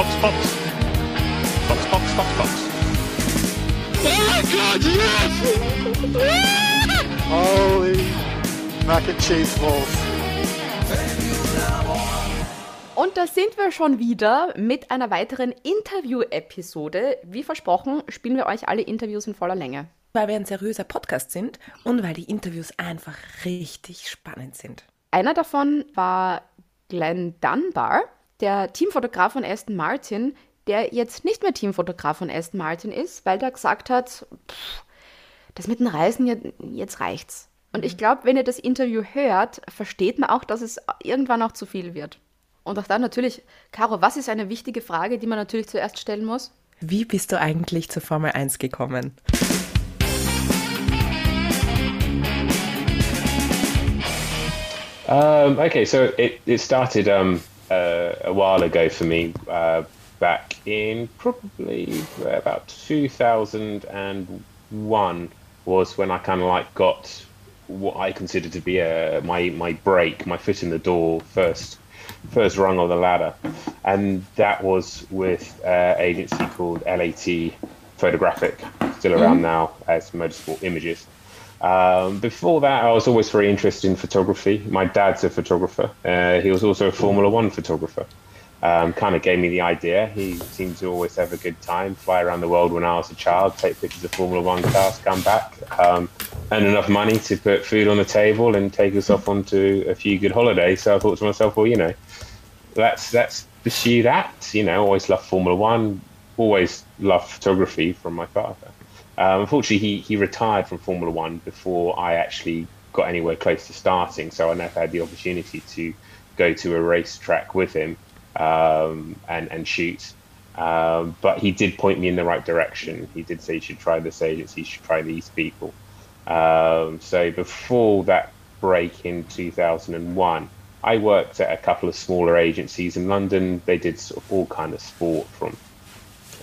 Fox, Fox. Fox, Fox, Fox, Fox. Oh my god, yes! Holy Mac and Cheese Balls. Und da sind wir schon wieder mit einer weiteren Interview-Episode. Wie versprochen, spielen wir euch alle Interviews in voller Länge. Weil wir ein seriöser Podcast sind und weil die Interviews einfach richtig spannend sind. Einer davon war Glenn Dunbar, der Teamfotograf von Aston Martin, der jetzt nicht mehr Teamfotograf von Aston Martin ist, weil der gesagt hat, pff, das mit den Reisen, jetzt reicht's. Und ich glaube, wenn ihr das Interview hört, versteht man auch, dass es irgendwann auch zu viel wird. Und auch dann natürlich, Caro, was ist eine wichtige Frage, die man natürlich zuerst stellen muss? Wie bist du eigentlich zur Formel 1 gekommen? Um, okay, so it, it started um, uh, a while ago for me, uh, back in probably about 2001 was when I kind of like got what I consider to be a, my, my break, my foot in the door first first rung of the ladder, and that was with an agency called LAT Photographic, still around mm-hmm. now as Motorsport Images. Um, before that, I was always very interested in photography. My dad's a photographer. Uh, he was also a Formula One photographer. Um, kind of gave me the idea. He seemed to always have a good time, fly around the world when I was a child, take pictures of Formula One cars, come back, um, earn enough money to put food on the table and take us off onto a few good holidays. So I thought to myself, well, you know, let's let's pursue that. You know, always loved Formula One, always loved photography from my father. Um, unfortunately, he, he retired from Formula One before I actually got anywhere close to starting, so I never had the opportunity to go to a racetrack with him um, and, and shoot. Um, but he did point me in the right direction. He did say you should try this agency, you should try these people. Um, so before that break in 2001, I worked at a couple of smaller agencies in London. They did sort of all kind of sport from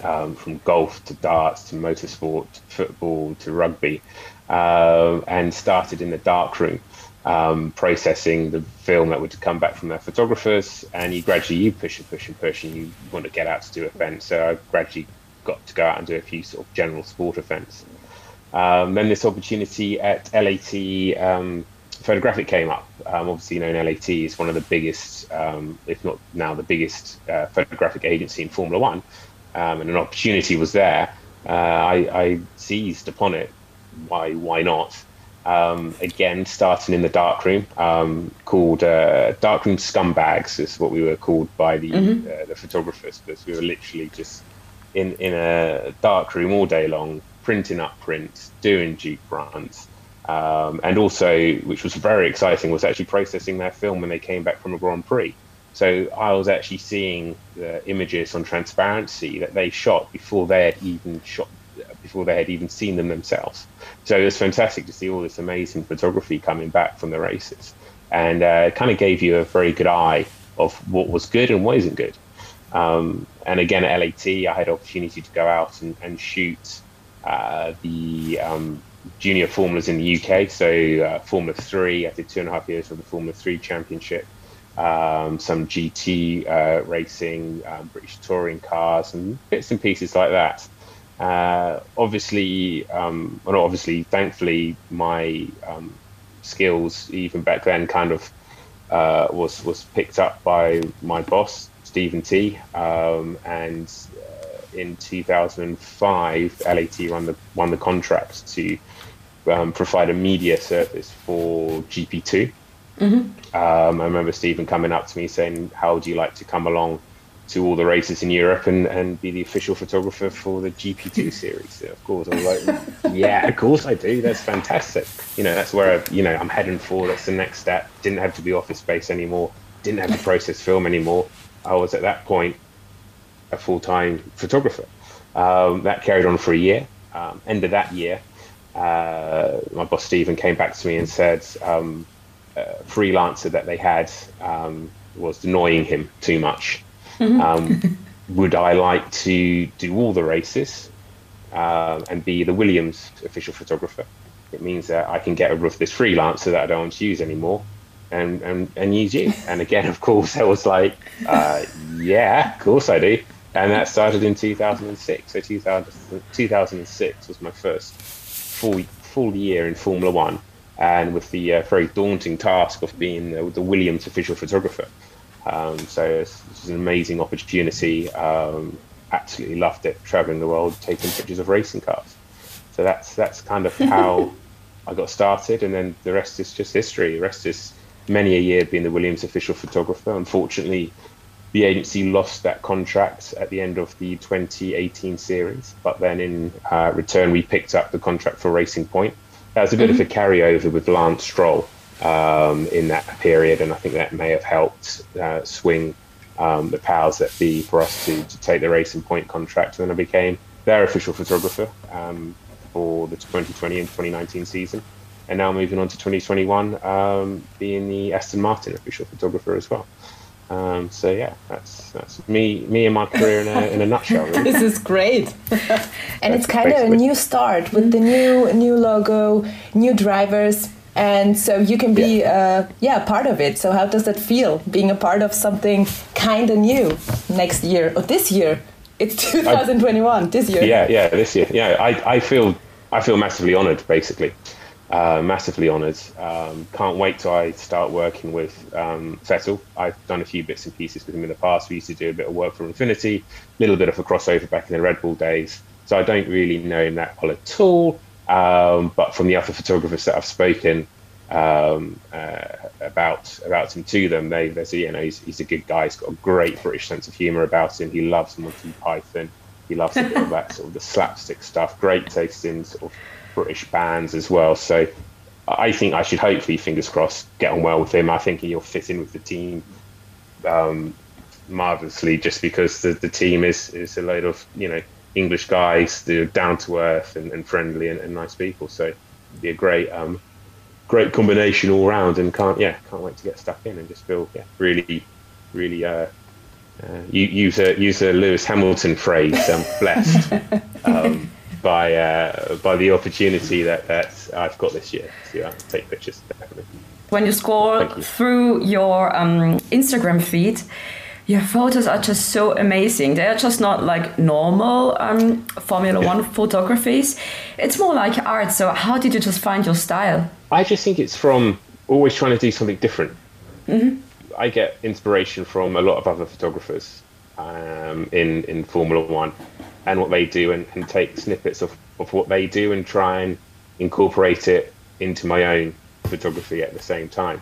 um, from golf to darts to motorsport to football to rugby, uh, and started in the darkroom. Um, processing the film that would come back from their photographers, and you gradually you push and push and push, and you want to get out to do events. So I gradually got to go out and do a few sort of general sport events. Um, then this opportunity at LAT um, Photographic came up. Um, obviously, you know, LAT is one of the biggest, um, if not now the biggest, uh, photographic agency in Formula One um, and an opportunity was there, uh, I, I, seized upon it. Why? Why not? Um, again, starting in the darkroom, um, called uh, darkroom scumbags is what we were called by the mm-hmm. uh, the photographers because we were literally just in in a dark room all day long, printing up prints, doing Duke runs. Um, and also, which was very exciting, was actually processing their film when they came back from a Grand Prix. So I was actually seeing the images on transparency that they shot before they had even shot, before they had even seen them themselves. So it was fantastic to see all this amazing photography coming back from the races, and uh, it kind of gave you a very good eye of what was good and what isn't good. Um, and again at LAT, I had opportunity to go out and, and shoot uh, the um, junior formulas in the UK. So uh, Formula Three, I did two and a half years of the Formula Three Championship um, some GT uh, racing, um, British touring cars, and bits and pieces like that. Uh, obviously, um, well, obviously, thankfully, my um, skills even back then kind of uh, was was picked up by my boss Steven Tee Um, and uh, in 2005, LAT won the won the contract to um, provide a media service for GP2. Mm-hmm. Um, I remember Steven coming up to me saying, "How would you like to come along to all the races in Europe and, and be the official photographer for the GP2 series?" So of course, I was like, "Yeah, of course I do. That's fantastic. You know, that's where I, you know I'm heading for. That's the next step. Didn't have to be office space anymore. Didn't have to process film anymore. I was at that point a full time photographer. Um, that carried on for a year. Um, end of that year, uh, my boss Steven came back to me and said." Um, uh, freelancer that they had um, was annoying him too much. Mm-hmm. Um, would I like to do all the races uh, and be the Williams official photographer? It means that I can get rid of this freelancer that I don't want to use anymore and, and, and use you. And again, of course, I was like, uh, yeah, of course I do. and that started in 2006. So 2000, 2006 was my first full full year in Formula One, and with the uh, very daunting task of being uh, the Williams official photographer. Um, so it's, it's, an amazing opportunity. Um, absolutely loved it, traveling the world, taking pictures of racing cars. So that's that's kind of how I got started, and then the rest is just history. The rest is many a year being the Williams official photographer. Unfortunately, the agency lost that contract at the end of the 2018 series, but then in uh, return, we picked up the contract for Racing Point. That was a bit mm-hmm. of a carryover with Lance Stroll um, in that period, and I think that may have helped uh, swing um, the powers that be for us to, to take the Racing Point contract. And then I became their official photographer um, for the 2020 and 2019 season. And now moving on to 2021, um, being the Aston Martin official photographer as well. Um, so yeah, that's that's me me and my career in a, in a nutshell. Really. this is great, and it's kind of a new start with the new new logo, new drivers, and so you can be yeah. Uh, yeah part of it. So how does that feel being a part of something kind of new next year or this year? It's 2021 I, this year. Yeah, yeah, this year. Yeah, I, I feel I feel massively honoured, basically. Uh, massively honoured. Um, can't wait till I start working with um, Vettel. I've done a few bits and pieces with him in the past. We used to do a bit of work for Infiniti, a little bit of a crossover back in the Red Bull days. So I don't really know him that well at all. Um, but from the other photographers that I've spoken um, uh, about about him to them, they, they say, you know, he's, he's a good guy. He's got a great British sense of humour about him. He loves Monty Python. He loves all that sort of the slapstick stuff. Great taste in sort of British bands as well. So I think I should hopefully, fingers crossed, get on well with him. I think he'll fit in with the team um, marvelously, just because the, the team is is a load of you know English guys, they're down to earth and, and friendly and, and, nice people. So it'd be a great um, great combination all round, and can't yeah can't wait to get stuck in and just feel yeah really really. Uh, uh, use a use a Lewis Hamilton phrase. I'm blessed. Um, by uh, by the opportunity that, that I've got this year to uh, take pictures. Definitely. When you scroll you. through your um, Instagram feed, your photos are just so amazing. They are just not like normal um, Formula yeah. One photographies. It's more like art. So how did you just find your style? I just think it's from always trying to do something different. Mm-hmm. I get inspiration from a lot of other photographers um, in in Formula One and what they do and, and take snippets of, of what they do and try and incorporate it into my own photography at the same time.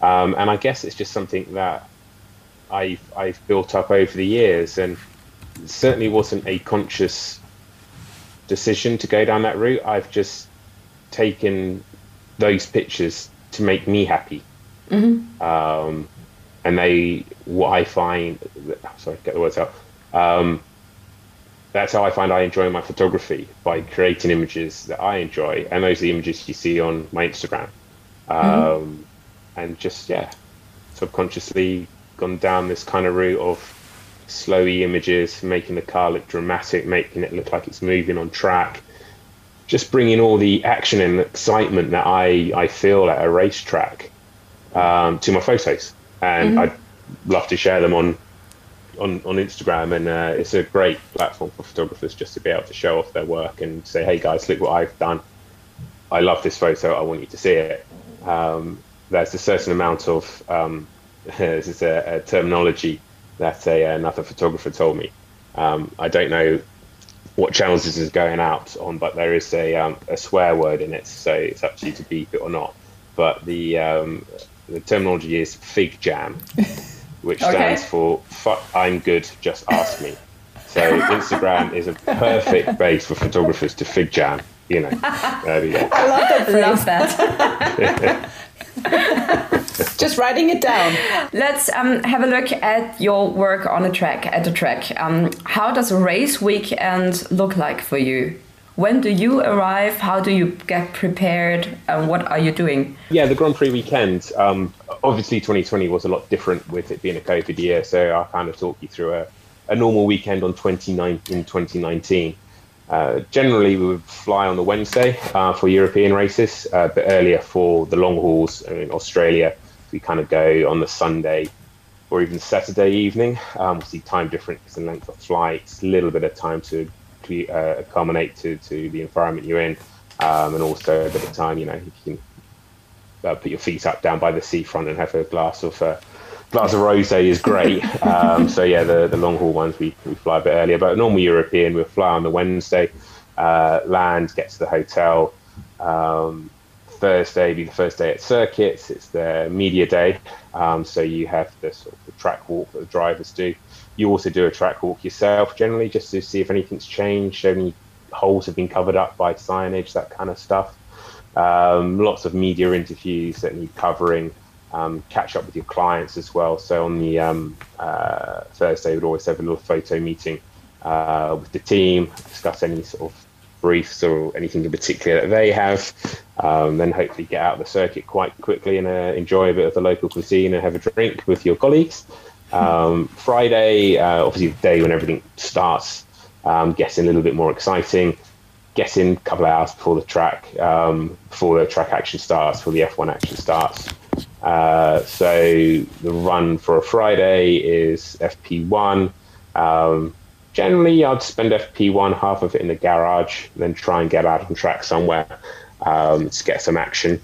Um, and I guess it's just something that I've, I've built up over the years and certainly wasn't a conscious decision to go down that route. I've just taken those pictures to make me happy. Mm-hmm. Um, and they, what I find, sorry, get the words out. Um, that's how I find I enjoy my photography by creating images that I enjoy, and those are the images you see on my Instagram. Mm-hmm. Um, mm-hmm. And just yeah, subconsciously gone down this kind of route of slowy images, making the car look dramatic, making it look like it's moving on track, just bringing all the action and excitement that I I feel at a racetrack um, to my photos, and mm-hmm. I'd love to share them on on, on Instagram, and uh, it's a great platform for photographers just to be able to show off their work and say, "Hey guys, look what I've done. I love this photo. I want you to see it." Um, there's a certain amount of um, this is a, a, terminology that a, another photographer told me. Um, I don't know what channels this is going out on, but there is a, um, a swear word in it, so it's up to you to beep it or not. But the um, the terminology is fig jam. which okay. stands for "fuck, I'm good, just ask me." So Instagram is a perfect base for photographers to fig jam. You know, there we go. I love that. Love that. Just writing it down. Let's um, have a look at your work on a track. At a track, um, how does a race weekend look like for you? When do you arrive? How do you get prepared? And what are you doing? Yeah, the Grand Prix weekend. Um, obviously, 2020 was a lot different with it being a COVID year. So I'll kind of talk you through a, a normal weekend on 2019, 2019. Uh, generally, we would fly on the Wednesday uh, for European races, uh, but earlier for the long hauls in Australia, we kind of go on the Sunday or even Saturday evening. Um, obviously, time difference and length of flights, a little bit of time to uh, accommodate to, to the environment you're in, um, and also a bit of time, you know, you can uh, put your feet up down by the seafront and have a glass of uh, glass of rosé is great. Um, so yeah, the, the long haul ones we, we fly a bit earlier, but normal European we'll fly on the Wednesday, uh, land, get to the hotel. Um, Thursday be the first day at circuits. It's the media day, um, so you have the sort of the track walk that the drivers do. You also do a track walk yourself, generally, just to see if anything's changed, any holes have been covered up by signage, that kind of stuff. Um, lots of media interviews that need covering. Um, catch up with your clients as well. So on the um, uh, Thursday, we'd always have a little photo meeting uh, with the team, discuss any sort of briefs or anything in particular that they have. Um, then hopefully get out of the circuit quite quickly and uh, enjoy a bit of the local cuisine and have a drink with your colleagues. Um, Friday, uh, obviously the day when everything starts, um, gets a little bit more exciting get in a couple of hours before the track, um, before the track action starts, before the F1 action starts. Uh, so the run for a Friday is FP1. Um, generally, I'd spend FP1 half of it in the garage, then try and get out on track somewhere um, to get some action.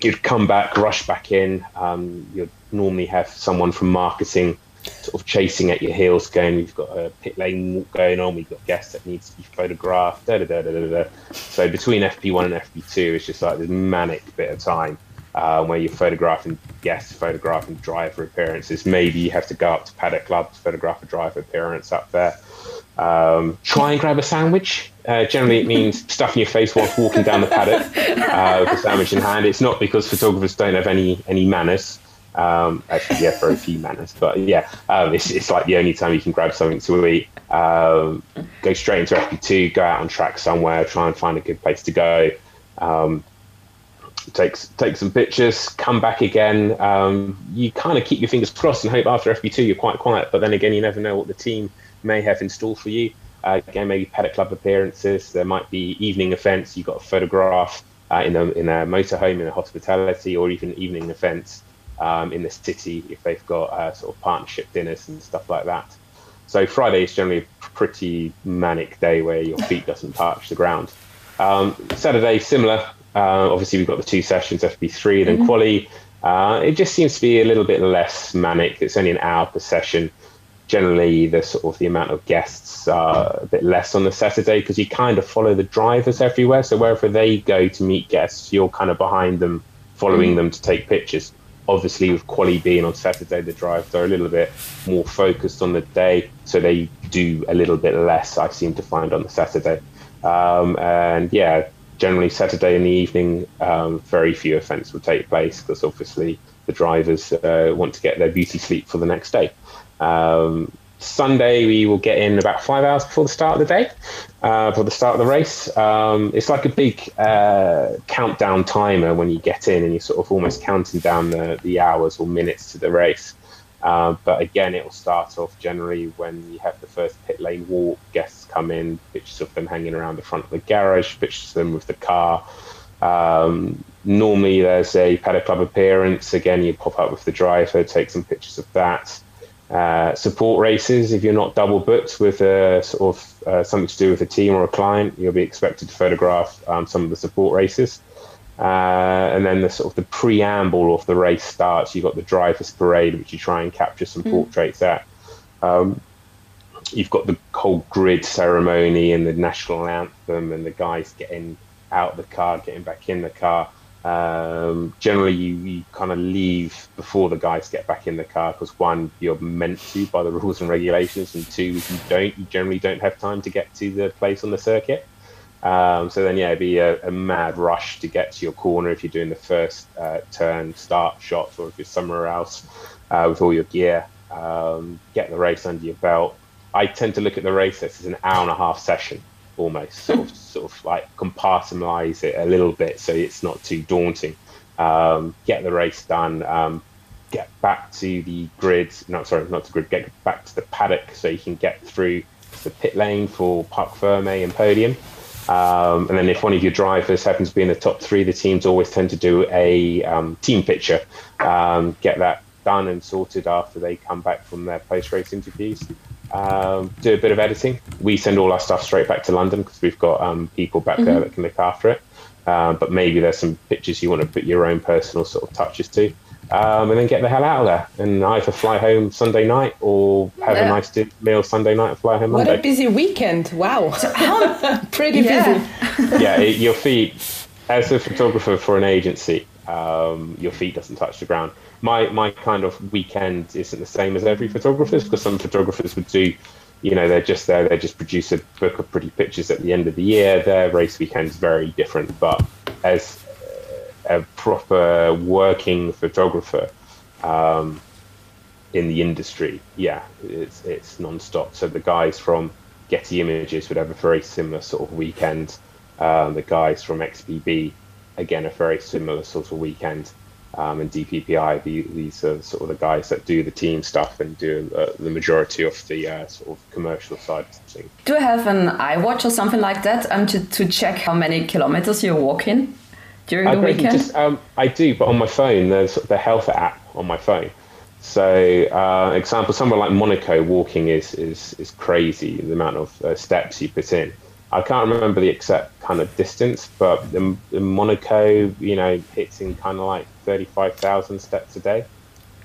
You'd come back, rush back in. Um, you'd normally have someone from marketing sort of chasing at your heels, going, we've got a pit lane walk going on, we've got guests that needs to be photographed, da da da da. da. So between FP1 and FP2, it's just like this manic bit of time uh, where you're photographing guests, photographing driver appearances. Maybe you have to go up to Paddock Club to photograph a driver appearance up there. Um, try and grab a sandwich. Uh, generally, it means stuffing your face whilst walking down the paddock uh, with a sandwich in hand. It's not because photographers don't have any any manners. Um, actually, yeah, for a few manners, but yeah, um, it's, it's like the only time you can grab something to eat. Um, go straight into FP2, go out on track somewhere, try and find a good place to go. Um, take take some pictures, come back again. Um, you kind of keep your fingers crossed and hope after FP2 you're quite quiet, but then again, you never know what the team may have in store for you. Uh, again, maybe paddock club appearances. There might be evening events. You've got a photograph uh, in a in a motorhome, in a hospitality, or even evening events um, in the city if they've got uh, sort of partnership dinners and stuff like that. So Friday is generally a pretty manic day where your feet doesn't touch the ground. Um, Saturday similar. Uh, obviously we've got the two sessions FP3 and then mm-hmm. quali. Uh, it just seems to be a little bit less manic. It's only an hour per session. Generally, the sort of the amount of guests are a bit less on the Saturday because you kind of follow the drivers everywhere. So wherever they go to meet guests, you're kind of behind them, following mm. them to take pictures obviously with quali being on Saturday, the drives are a little bit more focused on the day, so they do a little bit less. I seem to find on the Saturday, um, and yeah, generally Saturday in the evening, um, very few events will take place because obviously the drivers uh, want to get their beauty sleep for the next day. Um, Sunday, we will get in about five hours before the start of the day, uh, for the start of the race. Um, it's like a big uh, countdown timer when you get in, and you're sort of almost counting down the, the hours or minutes to the race. Uh, but again, it will start off generally when you have the first pit lane walk. Guests come in, pictures of them hanging around the front of the garage, pictures of them with the car. Um, normally, there's a paddock club appearance. Again, you pop up with the driver, take some pictures of that. Uh, support races. If you're not double booked with a sort of uh, something to do with a team or a client, you'll be expected to photograph um, some of the support races. Uh, and then the sort of the preamble of the race starts. You've got the drivers' parade, which you try and capture some mm. portraits at. Um, you've got the whole grid ceremony and the national anthem, and the guys getting out of the car, getting back in the car. Um, generally, you, you kind of leave before the guys get back in the car because one, you're meant to by the rules and regulations, and two, if you don't, you generally don't have time to get to the place on the circuit. Um, so then, yeah, it'd be a, a, mad rush to get to your corner if you're doing the first uh, turn start shots, or if you're somewhere else uh, with all your gear. Um, get the race under your belt. I tend to look at the race as an hour and a half session almost sort of sort of like compartmentalize it a little bit so it's not too daunting. Um, get the race done. Um, get back to the grid. No, sorry, not the grid. Get back to the paddock so you can get through the pit lane for Parc Ferme and podium. Um, and then if one of your drivers happens to be in the top three, the teams always tend to do a um, team picture. Um, get that done and sorted after they come back from their post race interviews. Um, do a bit of editing. We send all our stuff straight back to London because we've got um, people back there that can look after it. Um, but maybe there's some pictures you want to put your own personal sort of touches to. Um, and then get the hell out of there and either fly home Sunday night or have a nice meal Sunday night and fly home What a busy weekend! Wow, pretty Yeah. busy. yeah, it, your feet, as a photographer for an agency, um, your feet doesn't touch the ground. My my kind of weekend isn't the same as every photographer's because some photographers would do, you know, they're just there, they just produce a book of pretty pictures at the end of the year. Their race weekend's very different, but as a proper working photographer um, in the industry, yeah, it's it's non-stop. So the guys from Getty Images would have a very similar sort of weekend. Um, the guys from XPB, again, a very similar sort of weekend. Um, and DPPI, the, these are sort of the guys that do the team stuff and do uh, the majority of the uh, sort of commercial side of things. Do you have an iWatch or something like that um, to, to check how many kilometers you're walking during I the weekend? just um, I do, but on my phone, there's the health app on my phone. So, uh, example, somewhere like Monaco, walking is is is crazy. The amount of uh, steps you put in. I can't remember the exact kind of distance, but in, in Monaco, you know, hitting kind of like thirty-five thousand steps a day.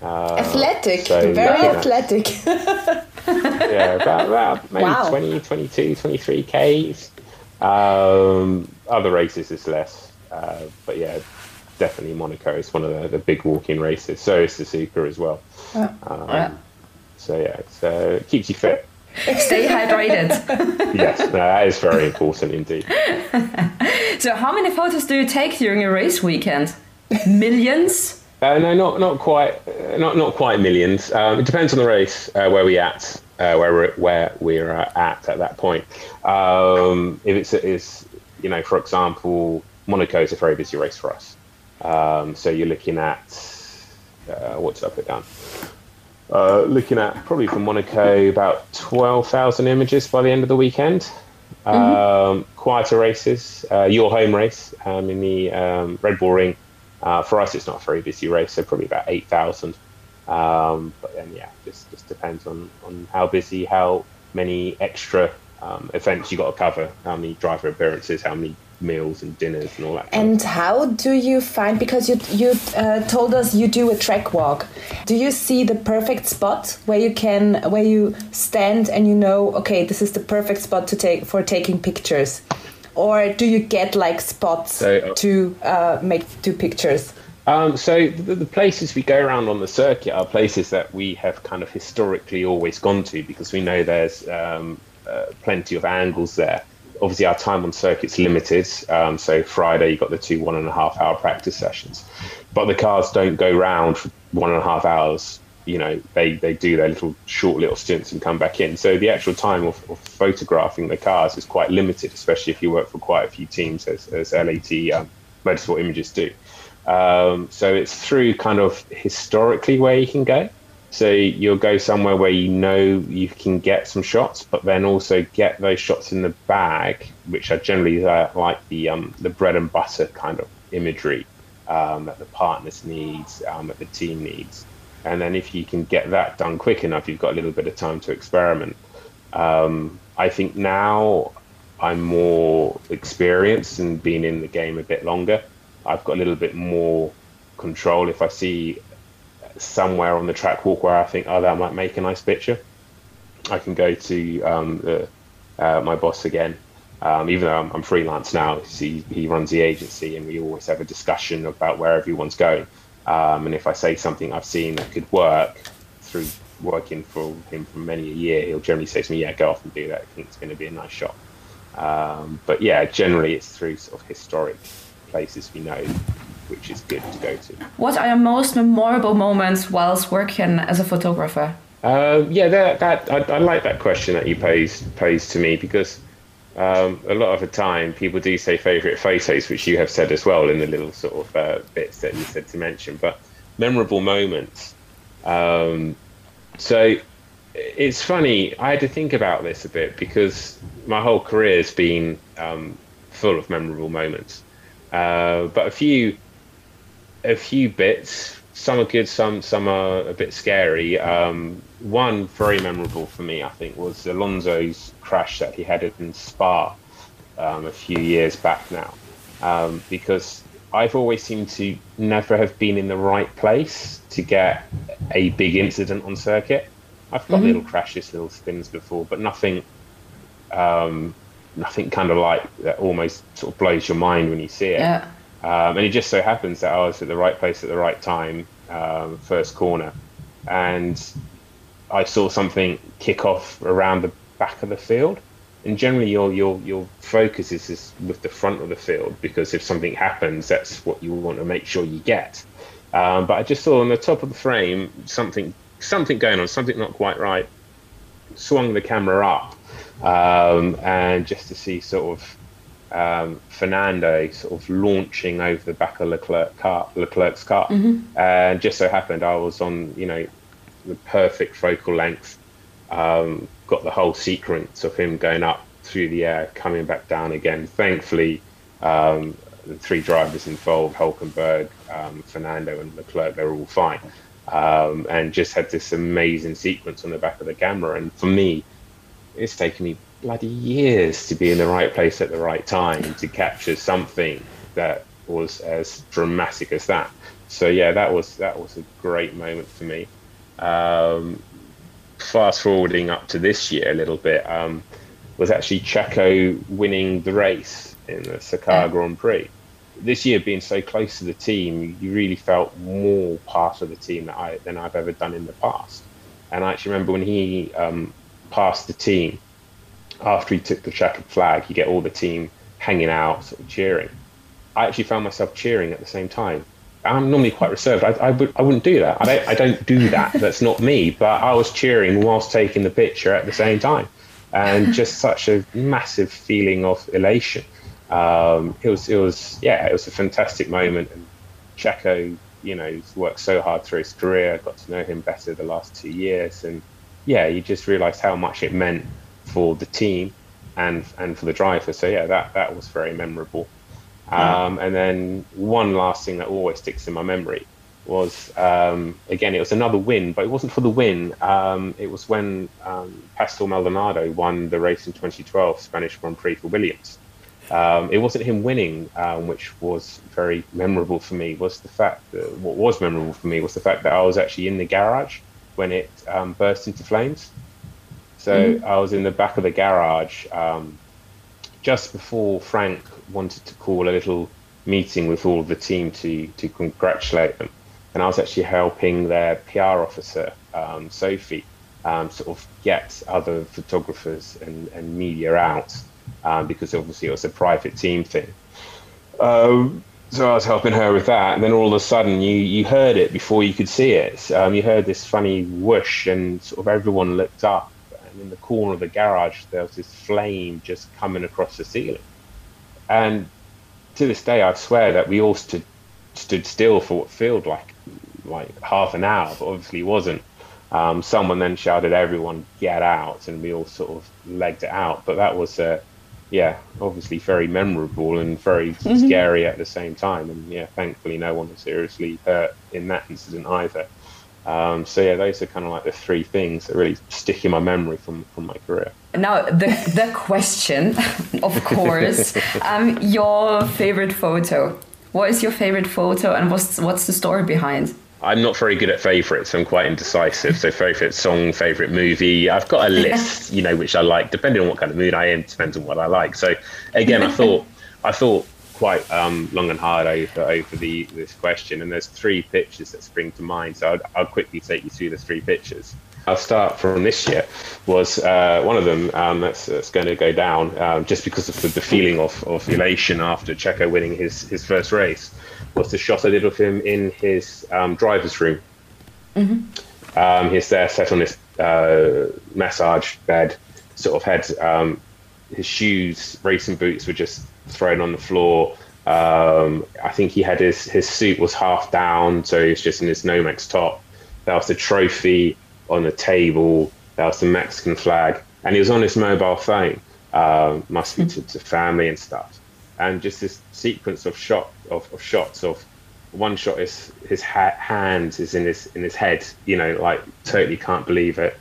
Uh, Athletic, so very athletic. yeah, about, about maybe Wow. 20, 22, 23 Ks. Um, other races is less. Uh, but yeah, definitely Monaco is one of the, the big walking races. So is the Suzuka as well. Um, Yeah. So yeah, uh, it keeps you fit. Stay hydrated. yes, no, that is very important indeed. so, how many photos do you take during a race weekend? Millions? Uh, no, not not quite, uh, not not quite millions. Um, it depends on the race uh, where we at, uh, where we're where we're uh, at at that point. Um, if it's is you know, for example, Monaco is a very busy race for us. Um, so you're looking at uh, what did I put down? Uh, looking at probably from Monaco about twelve thousand images by the end of the weekend. Um, quieter races, uh, your home race um, in the um, Red Bull Ring. Uh, for us, it's not a very busy race, so probably about 8,000. Um, but then, yeah, just, just depends on, on how busy, how many extra um, events you got to cover, how many driver appearances, how many meals and dinners and all that. kind of And how do you find? Because you you uh, told us you do a trek walk. Do you see the perfect spot where you can where you stand and you know, okay, this is the perfect spot to take for taking pictures, or do you get like spots So, uh, to uh, make do pictures? Um, so the, the places we go around on the circuit are places that we have kind of historically always gone to because we know there's um, uh, plenty of angles there. Obviously, our time on circuit's limited. Um, so Friday, you got the two one and a half hour practice sessions, but the cars don't go round for one and a half hours. You know, they, they do their little short little stints and come back in. So the actual time of, of photographing the cars is quite limited, especially if you work for quite a few teams, as, as LAT um, Motorsport Images do. Um, so it's through kind of historically where you can go. So you'll go somewhere where you know you can get some shots, but then also get those shots in the bag, which are generally uh, like the um, the bread and butter kind of imagery um, that the partners needs, um, that the team needs. And then if you can get that done quick enough, you've got a little bit of time to experiment. Um, I think now I'm more experienced and been in the game a bit longer. I've got a little bit more control. If I see somewhere on the track walk where I think, oh, that might make a nice picture, I can go to um, the, uh, my boss again. Um, even though I'm, I'm freelance now, he, he runs the agency, and we always have a discussion about where everyone's going. Um, and if I say something I've seen that could work through working for him for many a year, he'll generally say to me, "Yeah, go off and do that. I think it's going to be a nice shot." Um, but yeah, generally it's through sort of historic places we know, which is good to go to. What are your most memorable moments whilst working as a photographer? Uh, yeah, that, that I, I like that question that you posed posed to me because um, a lot of the time people do say favourite photos, which you have said as well in the little sort of uh, bits that you said to mention. But memorable moments. Um, so it's funny. I had to think about this a bit because my whole career has been um, full of memorable moments. Uh, but a few, a few bits some are good, some some are a bit scary. Um, one very memorable for me, I think, was Alonso's crash that he had in Spa um, a few years back now, um, because I've always seemed to never have been in the right place to get a big incident on circuit. I've got mm-hmm. little crashes, little spins before, but nothing, um, nothing kind of like that almost sort of blows your mind when you see it. Yeah. Um, and it just so happens that I was at the right place at the right time, um, first corner, and I saw something kick off around the back of the field. And generally, your your your focus is, is with the front of the field because if something happens, that's what you want to make sure you get. Um, but I just saw on the top of the frame something something going on, something not quite right. Swung the camera up, um, and just to see sort of um, Fernando sort of launching over the back of Leclerc car, Leclerc's car, mm-hmm. and just so happened I was on you know the perfect focal length, um, got the whole sequence of him going up through the air, coming back down again. Thankfully, um, the three drivers involved, Hulkenberg, um, Fernando, and Leclerc, they're all fine. Um, and just had this amazing sequence on the back of the camera. And for me, it's taken me bloody years to be in the right place at the right time to capture something that was as dramatic as that. So yeah, that was that was a great moment for me. Um, fast forwarding up to this year a little bit um, was actually Checo winning the race in the Sakhir Grand Prix. This year, being so close to the team, you really felt more part of the team that I, than I've ever done in the past. And I actually remember when he um, passed the team after he took the checkered flag, you get all the team hanging out, sort of cheering. I actually found myself cheering at the same time. I'm normally quite reserved. I, I, would, I wouldn't do that. I don't, I don't do that. That's not me. But I was cheering whilst taking the picture at the same time. And just such a massive feeling of elation. Um, it was, it was, yeah, it was a fantastic moment. And Checo, you know, he's worked so hard through his career. I got to know him better the last two years. And yeah, you just realised how much it meant for the team and and for the driver. So yeah, that that was very memorable. Um, and then one last thing that always sticks in my memory was um, again it was another win, but it wasn't for the win. Um, it was when um, Pastor Maldonado won the race in 2012 Spanish Grand Prix for Williams. Um, it wasn't him winning, um, which was very memorable for me. Was the fact that what was memorable for me was the fact that I was actually in the garage when it um, burst into flames. So mm-hmm. I was in the back of the garage um, just before Frank wanted to call a little meeting with all of the team to to congratulate them, and I was actually helping their PR officer um, Sophie um, sort of get other photographers and, and media out um, because obviously it was a private team thing. Um, so I was helping her with that, and then all of a sudden you you heard it before you could see it. Um, you heard this funny whoosh, and sort of everyone looked up, and in the corner of the garage there was this flame just coming across the ceiling. And to this day, I swear that we all stood stood still for what felt like like half an hour, but obviously wasn't. Um, someone then shouted, "Everyone, get out!" and we all sort of legged it out. But that was, uh, yeah, obviously very memorable and very mm-hmm. scary at the same time. And yeah, thankfully, no one was seriously hurt in that incident either. Um, so yeah, those are kind of like the three things that really stick in my memory from, from my career. Now the the question, of course, um, your favorite photo. What is your favorite photo, and what's what's the story behind? I'm not very good at favourites. I'm quite indecisive. So favourite song, favourite movie. I've got a list, you know, which I like, depending on what kind of mood I am. Depends on what I like. So again, I thought I thought quite um, long and hard over over the this question, and there's three pictures that spring to mind. So I'll, I'll quickly take you through the three pictures. I'll start from this year. Was uh, one of them um, that's, that's, going to go down um, just because of the, the, feeling of, of elation after Checo winning his his first race. Was the shot I did of him in his um, driver's room. Mm-hmm. Um, he's there, sat on this uh, massage bed, sort of had um, his shoes, racing boots were just thrown on the floor. Um, I think he had his his suit was half down, so he was just in his Nomex top. There was the trophy on the table. There was the Mexican flag, and he was on his mobile phone. Uh, must be to, to, family and stuff. And just this sequence of shot of, of shots of one shot is his ha- hand is in his in his head. You know, like totally can't believe it.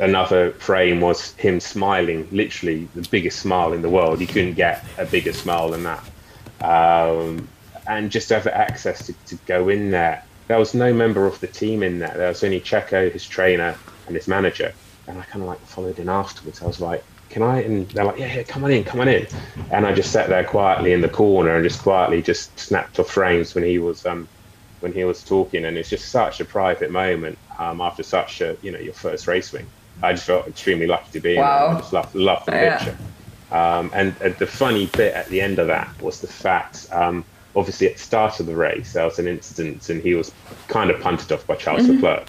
Another frame was him smiling, literally the biggest smile in the world. You couldn't get a bigger smile than that. Um, and just have access to, to go in there. There was no member of the team in there. There was only Checo, his trainer, and his manager. And I kind of like followed in afterwards. I was like, can I? And they're like, yeah, yeah, come on in, come on in. And I just sat there quietly in the corner and just quietly just snapped off frames when he was um, when he was talking. And it's just such a private moment um, after such a you know your first race win. I just felt extremely lucky to be in Wow. there. I just loved, loved the Yeah. picture. Um, and uh, the funny bit at the end of that was the fact, um, obviously, at the start of the race, there was an incident and he was kind of punted off by Charles Leclerc.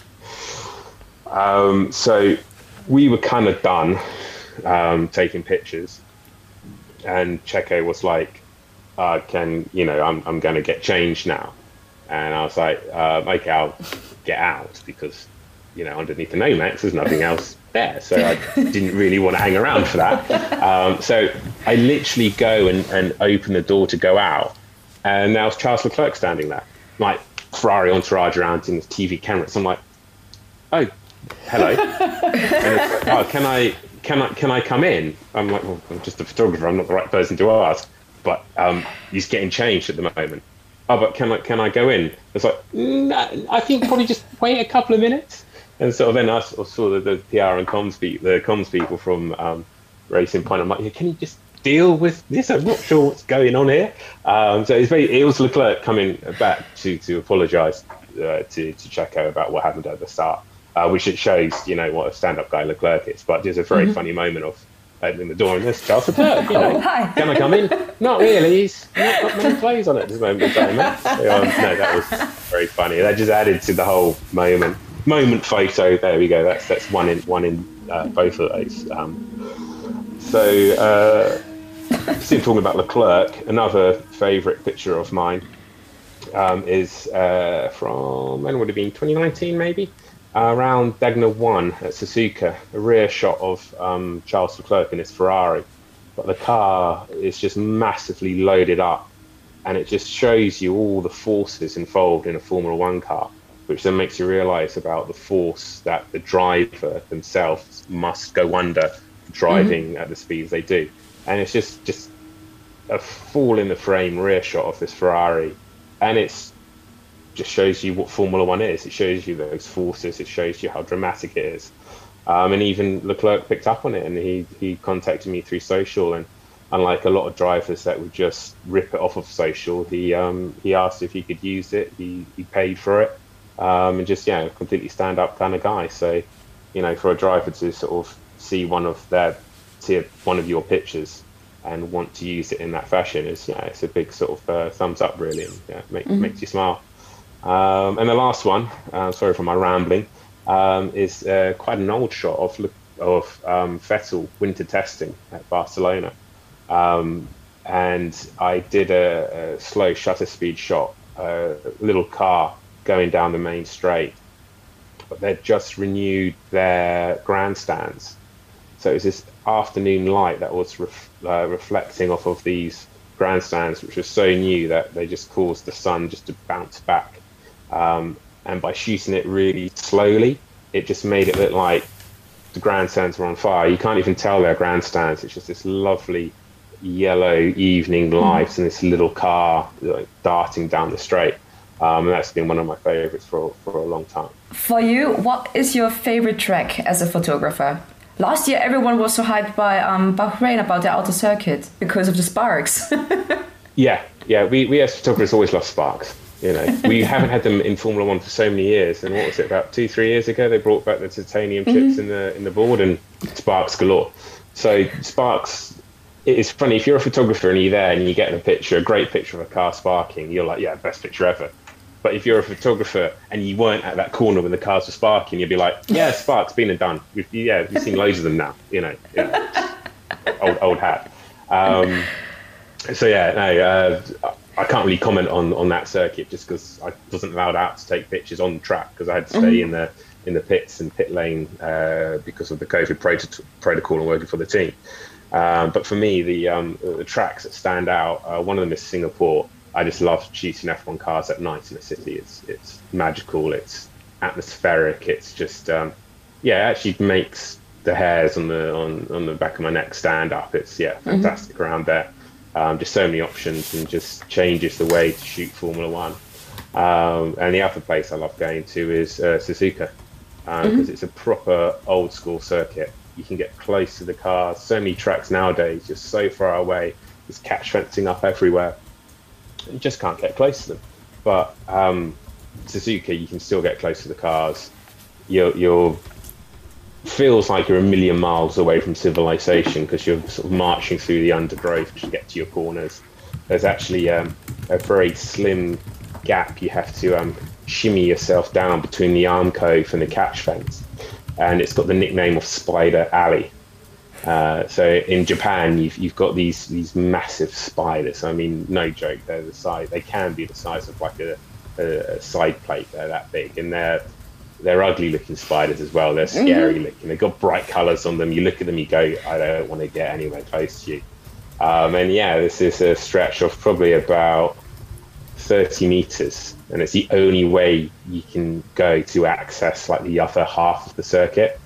Um, so we were kind of done um, taking pictures, and Checo was like, uh, "Can you know? I'm I'm going to get changed now," and I was like, uh, "Okay, I'll get out because you know underneath the Nomex there's nothing else there, so I didn't really want to hang around for that." Um, so I literally go and, and open the door to go out, and now it's Charles Leclerc standing there, like Ferrari entourage around in the TV cameras. I'm like, "Oh, hello." like, oh, can I can I can I come in? I'm like, well, I'm just a photographer. I'm not the right person to ask. But um, he's getting changed at the moment. Oh, but can I can I go in? It's like, I think probably just wait a couple of minutes. And so then I saw the, the PR and comms people, the comms people from um, Racing Point. I'm like, yeah, can you just deal with this? I'm not sure what's going on here. Um, so it's very, it was Leclerc coming back to to apologise uh, to to Checo about what happened at the start uh, which it shows, you know, what a stand-up guy Leclerc is. But there's a very funny moment of opening the door and there's Charles Leclerc. You know, hi. can I come in? Not really. He's not got many clothes on it at this moment in time. eh? So, um, no, that was very funny. That just added to the whole moment. Moment photo. There we go. That's that's one in one in uh, both of those. Um, so, uh, still talking about Leclerc, another favourite picture of mine um, is uh, from when would it have been 2019 maybe around Degner 1 at Suzuka, a rear shot of um, Charles Leclerc in his Ferrari. But the car is just massively loaded up and it just shows you all the forces involved in a Formula One car, which then makes you realize about the force that the driver themselves must go under driving at the speeds they do. And it's just, just a fall in the frame rear shot of this Ferrari, and it's just shows you what Formula One is. It shows you those forces. It shows you how dramatic it is. Um, and even Leclerc picked up on it, and he he contacted me through social. And unlike a lot of drivers that would just rip it off of social, he um, he asked if he could use it. He he paid for it, um, and just yeah, completely stand up kind of guy. So, you know, for a driver to sort of see one of their see one of your pictures and want to use it in that fashion is yeah, it's a big sort of uh, thumbs up really, and yeah, make, makes you smile. Um, and the last one, uh, sorry for my rambling, um, is uh, quite an old shot of of um, Vettel winter testing at Barcelona, um, and I did a, a slow shutter speed shot, a little car going down the main straight, but they'd just renewed their grandstands, so it was this afternoon light that was ref- uh, reflecting off of these grandstands, which was so new that they just caused the sun just to bounce back. Um, and by shooting it really slowly, it just made it look like the grandstands were on fire. You can't even tell they're grandstands. It's just this lovely yellow evening light and this little car like, darting down the straight. Um, and that's been one of my favorites for, for a long time. For you, what is your favorite track as a photographer? Last year, everyone was so hyped by um, Bahrain about the outer circuit because of the sparks. Yeah, yeah. We, we as photographers always love sparks. You know, we haven't had them in Formula One for so many years. And what was it? About two, three years ago, they brought back the titanium chips in the in the board and sparks galore. So sparks. It is funny if you're a photographer and you're there and you get a picture, a great picture of a car sparking. You're like, yeah, best picture ever. But if you're a photographer and you weren't at that corner when the cars were sparking, you'd be like, yeah, sparks, been and done. We've, yeah, we've seen loads of them now. You know, yeah. old old hat. Um, so yeah, no, uh, I can't really comment on, on that circuit just because I wasn't allowed out to take pictures on the track because I had to stay in the in the pits and pit lane uh, because of the COVID prot- protocol and working for the team. Um, but for me, the um, the tracks that stand out, uh, one of them is Singapore. I just love shooting F1 cars at night in the city. It's it's magical. It's atmospheric. It's just um, yeah, it actually makes the hairs on the on, on the back of my neck stand up. It's yeah, fantastic mm-hmm. around there. Um, just so many options and just changes the way to shoot Formula One. Um, and the other place I love going to is uh, Suzuka because um, mm-hmm. it's a proper old school circuit. You can get close to the cars. So many tracks nowadays, just so far away. There's catch fencing up everywhere. You just can't get close to them. But um, Suzuka, you can still get close to the cars. You're, you're feels like you're a million miles away from civilization because you're sort of marching through the undergrowth to get to your corners. There's actually um, a very slim gap you have to um, shimmy yourself down between the Armco and the catch fence, and it's got the nickname of Spider Alley. Uh, so in Japan, you've you've got these these massive spiders. I mean, no joke. They're the size. They can be the size of like a, a, a side plate. They're that big, and they're they're ugly looking spiders as well. They're scary mm-hmm. looking. They've got bright colours on them. You look at them, you go, I don't want to get anywhere close to you. Um, and yeah, this is a stretch of probably about 30 meters, and it's the only way you can go to access like the other half of the circuit.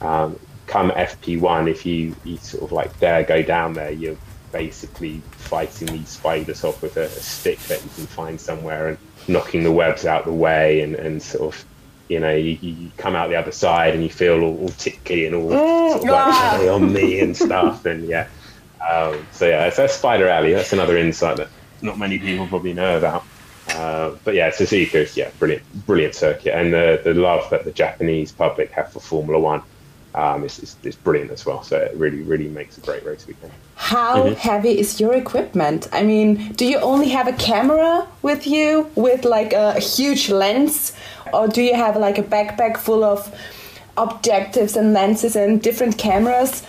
Um, come FP1, if you, you sort of like dare go down there, you're basically fighting these spiders off with a, a stick that you can find somewhere and knocking the webs out the way and, and sort of you know, you, you, come out the other side and you feel all, all ticky and all mm, sort of like on me and stuff. And yeah, um, so yeah, so that's Spider Alley. That's another insight that not many people probably know about. Uh, but yeah, Suzuka is yeah, brilliant, brilliant circuit, and the the love that the Japanese public have for Formula One um, is, is, is, brilliant as well. So it really, really makes a great race weekend. How mm-hmm. heavy is your equipment? I mean, do you only have a camera with you with like a huge lens, or do you have like a backpack full of objectives and lenses and different cameras?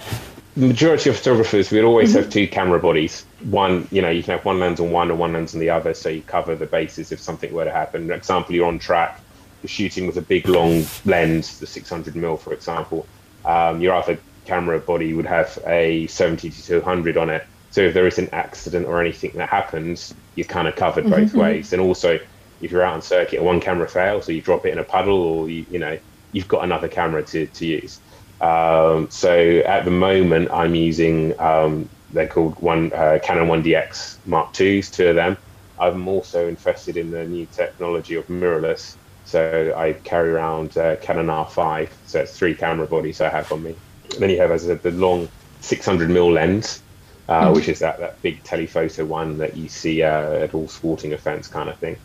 The majority of photographers, we'd always mm-hmm. have two camera bodies. One, you know, you can have one lens on one and one lens on the other, so you cover the bases if something were to happen. For example, you're on track, you're shooting with a big long lens, the 600 mm, for example um, your other camera body would have a 70 to 200 on it. So if there is an accident or anything that happens, you're kind of covered both mm-hmm. ways. And also, if you're out on circuit and one camera fails, or you drop it in a puddle, or you, you know, you've got another camera to, to use. Um, so at the moment, I'm using um, they're called one uh, Canon 1DX Mark IIs, two of them. I'm also invested in the new technology of mirrorless, so I carry around uh, Canon R5, so it's three camera bodies I have on me. And then you have, as I said, the long 600 mm lens, uh, mm-hmm. which is that, that big telephoto one that you see uh, at all sporting events kind of thing.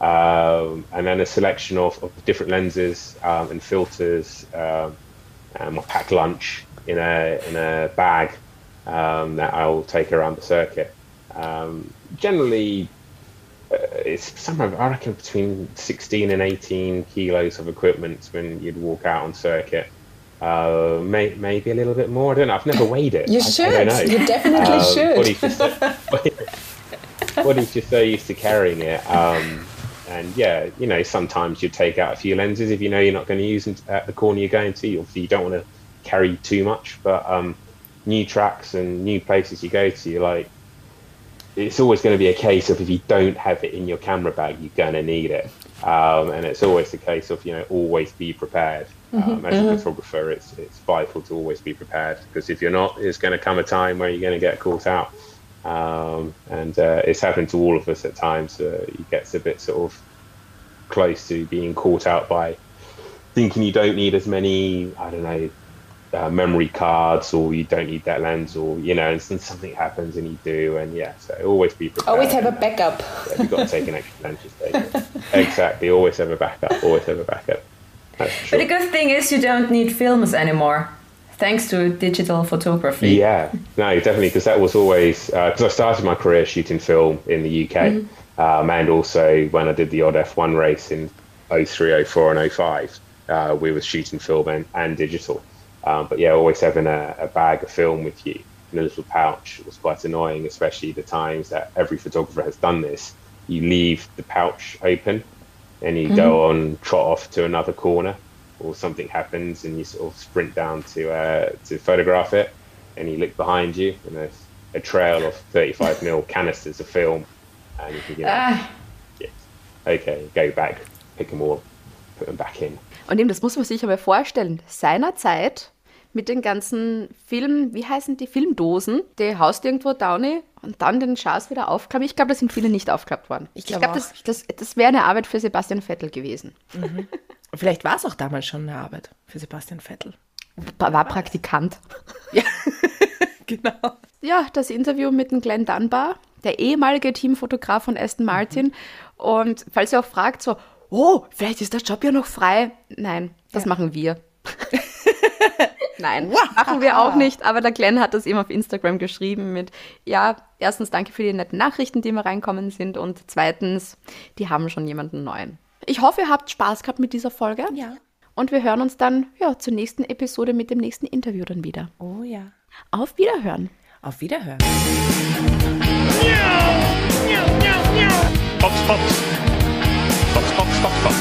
Um, and then a selection of, of different lenses um, and filters. Um, and my packed lunch in a in a bag um, that I'll take around the circuit. Um, generally, uh, it's somewhere I reckon between 16 and 18 kilos of equipment when you'd walk out on circuit. Uh, may, maybe a little bit more. I don't know. I've never weighed it. You I, should. I you definitely um, should. Just, body's just so used to carrying it. Um, and yeah, you know, sometimes you take out a few lenses if you know you're not going to use them at the corner you're going to. Obviously, you don't want to carry too much, but um, new tracks and new places you go to, you're like, it's always going to be a case of if you don't have it in your camera bag, you're going to need it. Um, and it's always the case of you know always be prepared. Mm-hmm. Um, as a mm-hmm. photographer, it's it's vital to always be prepared because if you're not, there's going to come a time where you're going to get caught out. Um, and uh, it's happened to all of us at times. Uh, you get a bit sort of close to being caught out by thinking you don't need as many, I don't know, uh, memory cards or you don't need that lens or you know and then something happens and you do and yeah so always be prepared always have a backup yeah, you've got to take an extra lens exactly always have a backup always have a backup sure. but the good thing is you don't need films anymore thanks to digital photography yeah no definitely because that was always because uh, I started my career shooting film in the UK mm-hmm. um, and also when I did the odd F1 race in 03 04 and 05 uh, we were shooting film and, and digital um, but yeah, always having a, a, bag of film with you in a little pouch was quite annoying, especially the times that every photographer has done this. You leave the pouch open and you mm-hmm. go on trot off to another corner, or something happens and you sort of sprint down to uh, to photograph it, and you look behind you and there's a trail of 35 mil canisters of film And you can, know, yes. okay, go back, pick them all, put them back in. Und eben, das muss man sich aber vorstellen. Seinerzeit mit den ganzen Film, wie heißen die Filmdosen? Die haust irgendwo Downy und dann den Schaß wieder aufklappen. Ich glaube, da sind viele nicht aufklappt worden. Ich glaub glaube, auch. das, das, das wäre eine Arbeit für Sebastian Vettel gewesen. Vielleicht war es auch damals schon eine Arbeit für Sebastian Vettel. War war Praktikant. Ja, genau. Ja, das Interview mit dem Glenn Dunbar, der ehemalige Teamfotograf von Aston Martin. Und falls ihr auch fragt, so, oh, vielleicht ist der Job ja noch frei. Nein, das machen wir. Nein, machen wir auch nicht. Aber der Glenn hat das eben auf Instagram geschrieben mit, ja, erstens danke für die netten Nachrichten, die immer reinkommen sind. Und zweitens, die haben schon jemanden neuen. Ich hoffe, ihr habt Spaß gehabt mit dieser Folge. Ja. Und wir hören uns dann ja, zur nächsten Episode mit dem nächsten Interview dann wieder. Oh ja. Auf Wiederhören. Auf Wiederhören. Fox, Fox. Fox, Fox, Fox, Fox.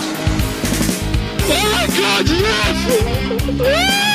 Oh my god, yes!